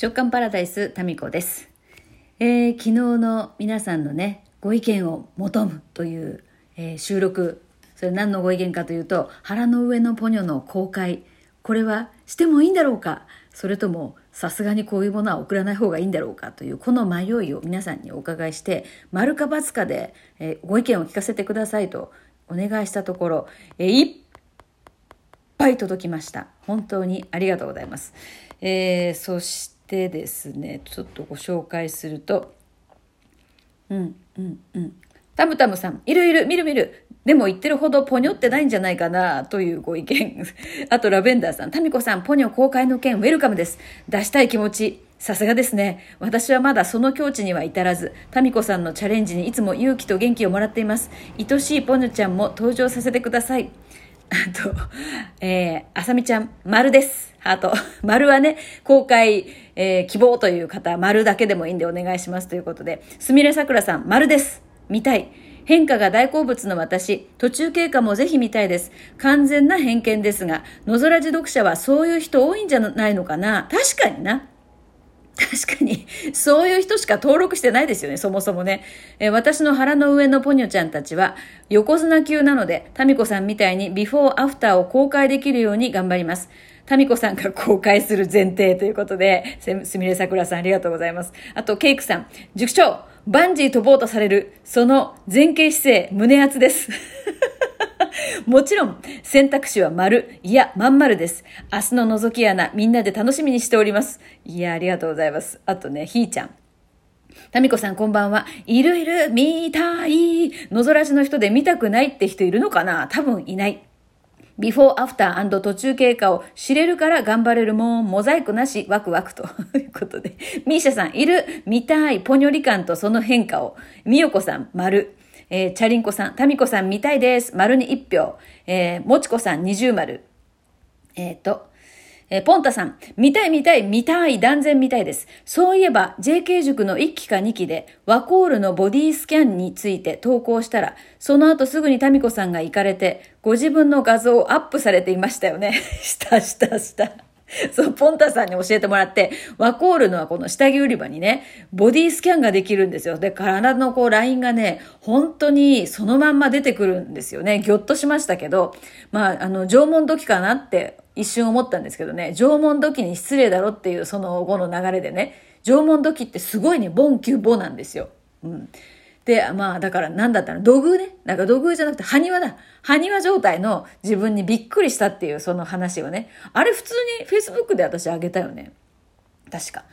直感パラダイスタミコです、えー、昨日の皆さんのねご意見を求むという、えー、収録。それ何のご意見かというと腹の上のポニョの公開。これはしてもいいんだろうか。それともさすがにこういうものは送らない方がいいんだろうかというこの迷いを皆さんにお伺いして丸か×かで、えー、ご意見を聞かせてくださいとお願いしたところ、えー、いっぱい届きました。本当にありがとうございます、えー、そしてでですねちょっとご紹介するとうんうんうんタムタムさんいるいる見る見るでも言ってるほどポニョってないんじゃないかなというご意見。あとラベンダーさん、タミコさん、ポニョ公開の件ウェルカムです。出したい気持ち。さすがですね。私はまだその境地には至らず、タミコさんのチャレンジにいつも勇気と元気をもらっています。愛しいポニョちゃんも登場させてください。あと、えー、あさみちゃん、丸です。ハート。丸はね、公開、えー、希望という方、丸だけでもいいんでお願いしますということで、すみれさくらさん、丸です。見たい。変化が大好物の私、途中経過もぜひ見たいです。完全な偏見ですが、野空寺読者はそういう人多いんじゃないのかな確かにな。確かに、そういう人しか登録してないですよね、そもそもね。え私の腹の上のポニョちゃんたちは、横綱級なので、タミコさんみたいにビフォーアフターを公開できるように頑張ります。タミコさんが公開する前提ということで、すみれさくらさんありがとうございます。あと、ケイクさん、塾長、バンジー飛ぼうとされる、その前傾姿勢、胸圧です。もちろん、選択肢は丸、いや、まん丸です。明日の覗き穴、みんなで楽しみにしております。いや、ありがとうございます。あとね、ひーちゃん。タミコさんこんばんは。いるいる、見たい。のぞらしの人で見たくないって人いるのかな？多分いない。ビフォーアフター途中経過を知れるから頑張れるもん、モザイクなし、ワクワクと いうことで。ミーシャさん、いる、見たい、ポニョリ感とその変化を。みよこさん、丸。えー、チャリンコさん、タミコさん見たいです。丸に1票。えー、もちこさん二重丸。えっ、ー、と、えー、ポンタさん、見たい見たい見たい断然見たいです。そういえば JK 塾の1期か2期でワコールのボディスキャンについて投稿したら、その後すぐにタミコさんが行かれて、ご自分の画像をアップされていましたよね。したしたした。そう、ポンタさんに教えてもらって、ワコールのはこの下着売り場にね、ボディスキャンができるんですよ。で、体のこうラインがね、本当にそのまんま出てくるんですよね。ぎょっとしましたけど、まあ、あの、縄文時かなって一瞬思ったんですけどね、縄文時に失礼だろっていうその後の流れでね、縄文時ってすごいね、ボンキュボなんですよ。うん。で、まあ、だから何だったの？土偶ね？なんか土偶じゃなくて、埴輪だ。埴輪状態の自分にびっくりしたっていうその話をね。あれ普通に Facebook で私あげたよね。確か。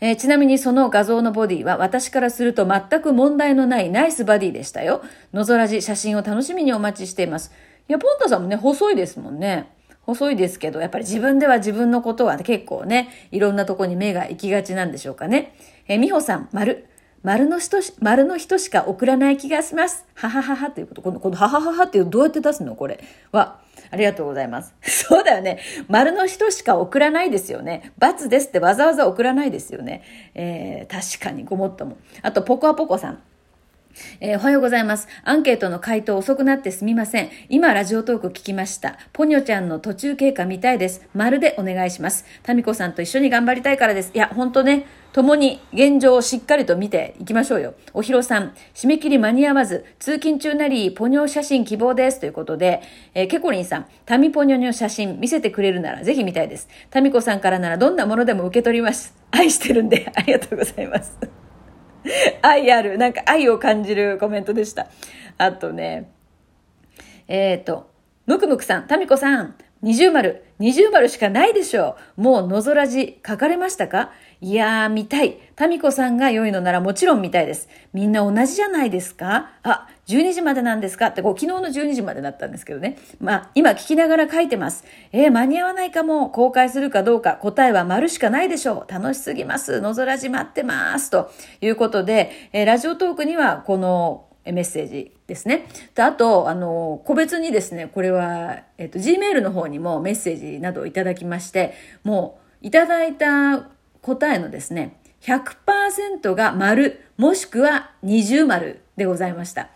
えー、ちなみにその画像のボディは私からすると全く問題のないナイスバディでしたよ。のぞらじ写真を楽しみにお待ちしています。いや、ポンタさんもね、細いですもんね。細いですけど、やっぱり自分では自分のことは結構ね、いろんなとこに目が行きがちなんでしょうかね。えー、美穂さん、丸。丸の人し、丸の人しか送らない気がします。ははははということ。この、このははははっていうどうやって出すの？これは。ありがとうございます。そうだよね。丸の人しか送らないですよね。×ですってわざわざ送らないですよね。えー、確かにごもっとも。あと、ポコアポコさん。えー、おはようございます。アンケートの回答遅くなってすみません。今、ラジオトーク聞きました。ポニョちゃんの途中経過見たいです。丸でお願いします。タミコさんと一緒に頑張りたいからです。いや、ほんとね、共に現状をしっかりと見ていきましょうよ。おひろさん、締め切り間に合わず、通勤中なり、ポニョ写真希望です。ということで、えー、ケコリンさん、タミポニョの写真見せてくれるならぜひ見たいです。タミコさんからならどんなものでも受け取ります。愛してるんで、ありがとうございます。愛ある、なんか愛を感じるコメントでした。あとね、えっ、ー、と、ムクムクさん、タミコさん、二重丸、二重丸しかないでしょう。もうのぞらじ書かれましたか？いやー、見たい。タミコさんが良いのならもちろん見たいです。みんな同じじゃないですか？あ、12時までなんですか？ってこう、昨日の12時までだったんですけどね。まあ、今聞きながら書いてます。えー、間に合わないかも。公開するかどうか。答えは丸しかないでしょう。楽しすぎます。のぞらじ待ってます。ということで、えー、ラジオトークにはこのメッセージですね。であと、あの、個別にですね、これは、えっと、Gmail の方にもメッセージなどをいただきまして、もう、いただいた答えのですね、100%が丸、もしくは二重丸でございました。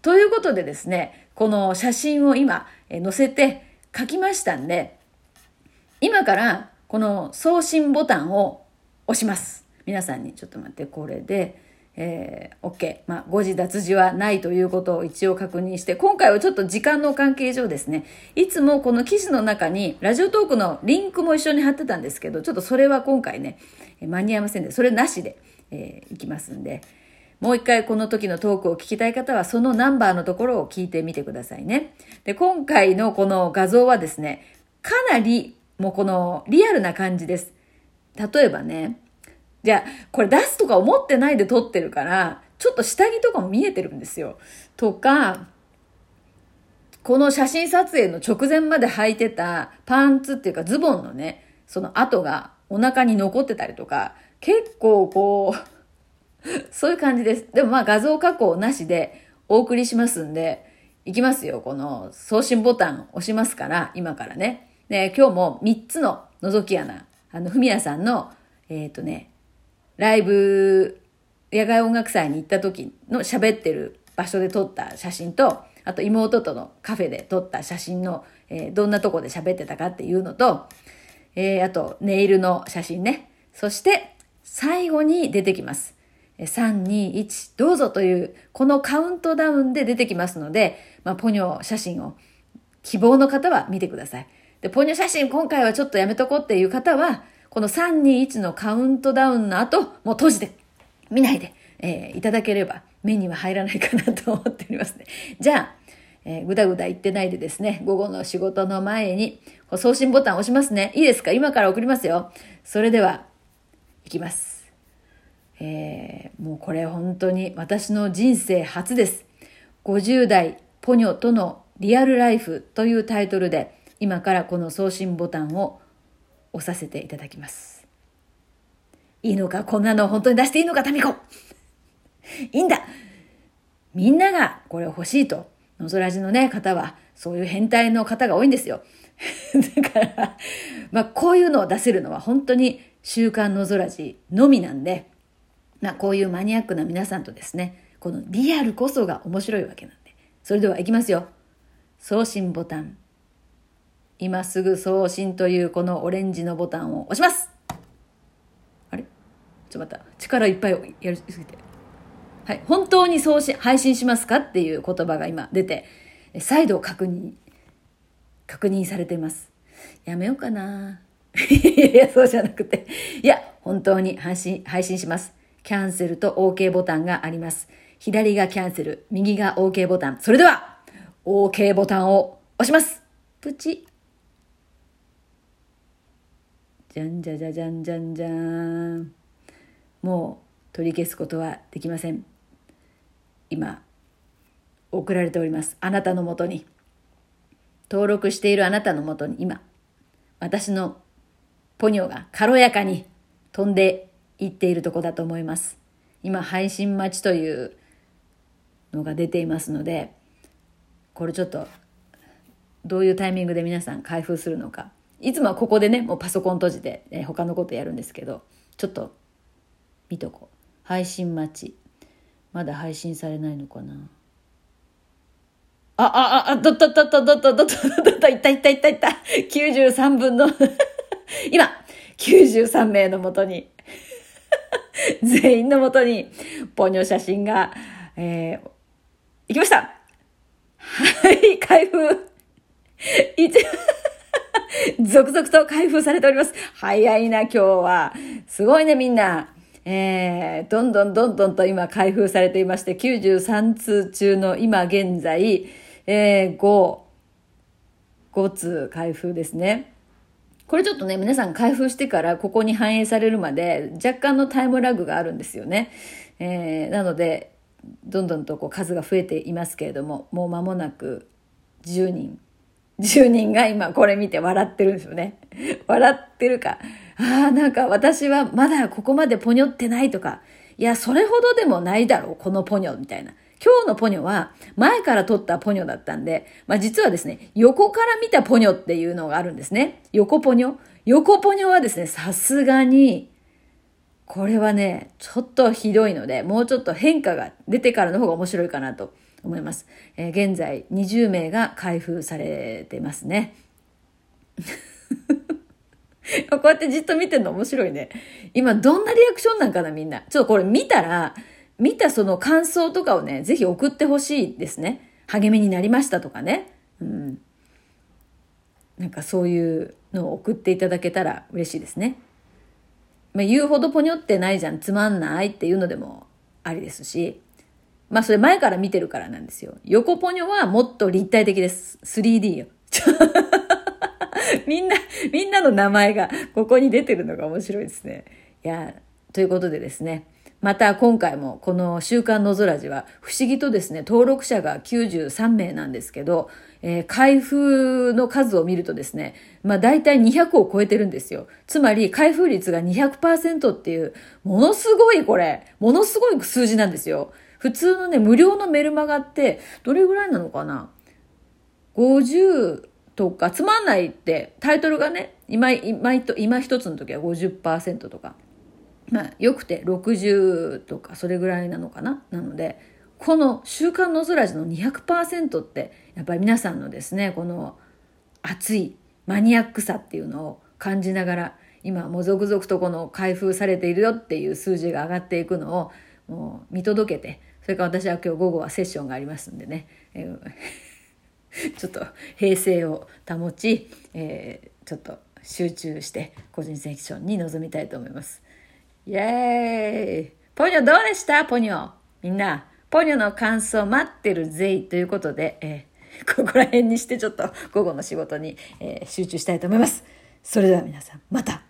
ということでですね、この写真を今、載せて書きましたんで、今からこの送信ボタンを押します。皆さんにちょっと待って、これで、えー、OK。まあ、誤字脱字はないということを一応確認して、今回はちょっと時間の関係上ですね、いつもこの記事の中に、ラジオトークのリンクも一緒に貼ってたんですけど、ちょっとそれは今回ね、間に合いませんで、それなしで、えー、いきますんで、もう一回この時のトークを聞きたい方は、そのナンバーのところを聞いてみてくださいね。で、今回のこの画像はですね、かなりもうこのリアルな感じです。例えばね、じゃあ、これ出すとか思ってないで撮ってるから、ちょっと下着とかも見えてるんですよ。とか、この写真撮影の直前まで履いてたパンツっていうかズボンのね、その跡がお腹に残ってたりとか、結構こう、そういう感じです。でもまあ画像加工なしでお送りしますんで、いきますよ。この送信ボタン押しますから、今からね。で、今日も3つの覗き穴。あの、ふみやさんの、えっ、ー、とね、ライブ、野外音楽祭に行った時の喋ってる場所で撮った写真と、あと妹とのカフェで撮った写真の、えー、どんなとこで喋ってたかっていうのと、えー、あとネイルの写真ね。そして最後に出てきます。3、2、1、どうぞという、このカウントダウンで出てきますので、まあ、ポニョ写真を希望の方は見てください。で、ポニョ写真今回はちょっとやめとこうっていう方は、この3、2、1のカウントダウンの後、もう閉じて、見ないで、えー、いただければ目には入らないかなと思っておりますね。じゃあ、えー、ぐだぐだ言ってないでですね、午後の仕事の前に、送信ボタン押しますね。いいですか？今から送りますよ。それでは、いきます。えー、もうこれ本当に私の人生初です。50代ポニョとのリアルライフというタイトルで今からこの送信ボタンを押させていただきます。いいのか？こんなの本当に出していいのか？タミコいいんだみんながこれを欲しいと、のぞらじのね、方は、そういう変態の方が多いんですよ。だから、まあ、こういうのを出せるのは本当に週刊のぞらじのみなんで、まあ、こういうマニアックな皆さんとですね、このリアルこそが面白いわけなんで。それでは行きますよ。送信ボタン。今すぐ送信というこのオレンジのボタンを押しますあれ？ちょっと待った。力いっぱいやりすぎて。はい。本当に送信、配信しますかっていう言葉が今出て、再度確認、確認されています。やめようかな。いや、そうじゃなくて。いや、本当に配信、配信します。キャンセルと OK ボタンがあります。左がキャンセル、右が OK ボタン。それでは、OK ボタンを押します。プチ。じゃんじゃじゃじゃんじゃんじゃーん。もう取り消すことはできません。今、送られております。あなたのもとに。登録しているあなたのもとに今、私のポニョが軽やかに飛んで言っているとこだと思います。今、配信待ちというのが出ていますので、これちょっと、どういうタイミングで皆さん開封するのか。いつもはここでね、もうパソコン閉じて、え他のことやるんですけど、ちょっと、見とこう。配信待ち。まだ配信されないのかな。あ、あ、あ、どったどったどったったった、いったいったいったいった。93分の 今、93名のもとに 全員のもとに、ポニョ写真が、えー、行きましたはい、開封。一、続々と開封されております。早いな、今日は。すごいね、みんな。えー、どんどんどんどんと今開封されていまして、93通中の今現在、えー、5、5通開封ですね。これちょっとね、皆さん開封してからここに反映されるまで若干のタイムラグがあるんですよね。えー、なので、どんどんとこう数が増えていますけれども、もう間もなく10人。10人が今これ見て笑ってるんですよね。笑ってるか。ああ、なんか私はまだここまでポニョってないとか、いや、それほどでもないだろう、このポニョみたいな。今日のポニョは前から撮ったポニョだったんで、まあ実はですね、横から見たポニョっていうのがあるんですね。横ポニョ。横ポニョはですね、さすがに、これはね、ちょっとひどいので、もうちょっと変化が出てからの方が面白いかなと思います。えー、現在20名が開封されてますね。こうやってじっと見てるの面白いね。今どんなリアクションなんかなみんな。ちょっとこれ見たら、見たその感想とかをね、ぜひ送ってほしいですね。励みになりましたとかね。うん。なんかそういうのを送っていただけたら嬉しいですね。まあ、言うほどポニョってないじゃん、つまんないっていうのでもありですし、まあそれ前から見てるからなんですよ。横ポニョはもっと立体的です。3D よ。みんな、みんなの名前がここに出てるのが面白いですね。いや、ということでですね。また今回もこの週刊のぞらじは不思議とですね、登録者が93名なんですけど、えー、開封の数を見るとですね、まあ大体200を超えてるんですよ。つまり開封率が200%っていう、ものすごいこれ、ものすごい数字なんですよ。普通のね、無料のメルマガって、どれぐらいなのかな ?50 とか、つまんないって、タイトルがね、今、今、今一つの時は50%とか。まあ、よくて60とかそれぐらいなのかな？なのでこの「週刊の空らの200%ってやっぱり皆さんのですねこの熱いマニアックさっていうのを感じながら今もう続々とこの開封されているよっていう数字が上がっていくのをもう見届けてそれから私は今日午後はセッションがありますんでね、えー、ちょっと平静を保ち、えー、ちょっと集中して個人セッションに臨みたいと思います。イェーイ。ポニョどうでした？ポニョ。みんな、ポニョの感想待ってるぜいということで、えー、ここら辺にしてちょっと午後の仕事に、えー、集中したいと思います。それでは皆さん、また。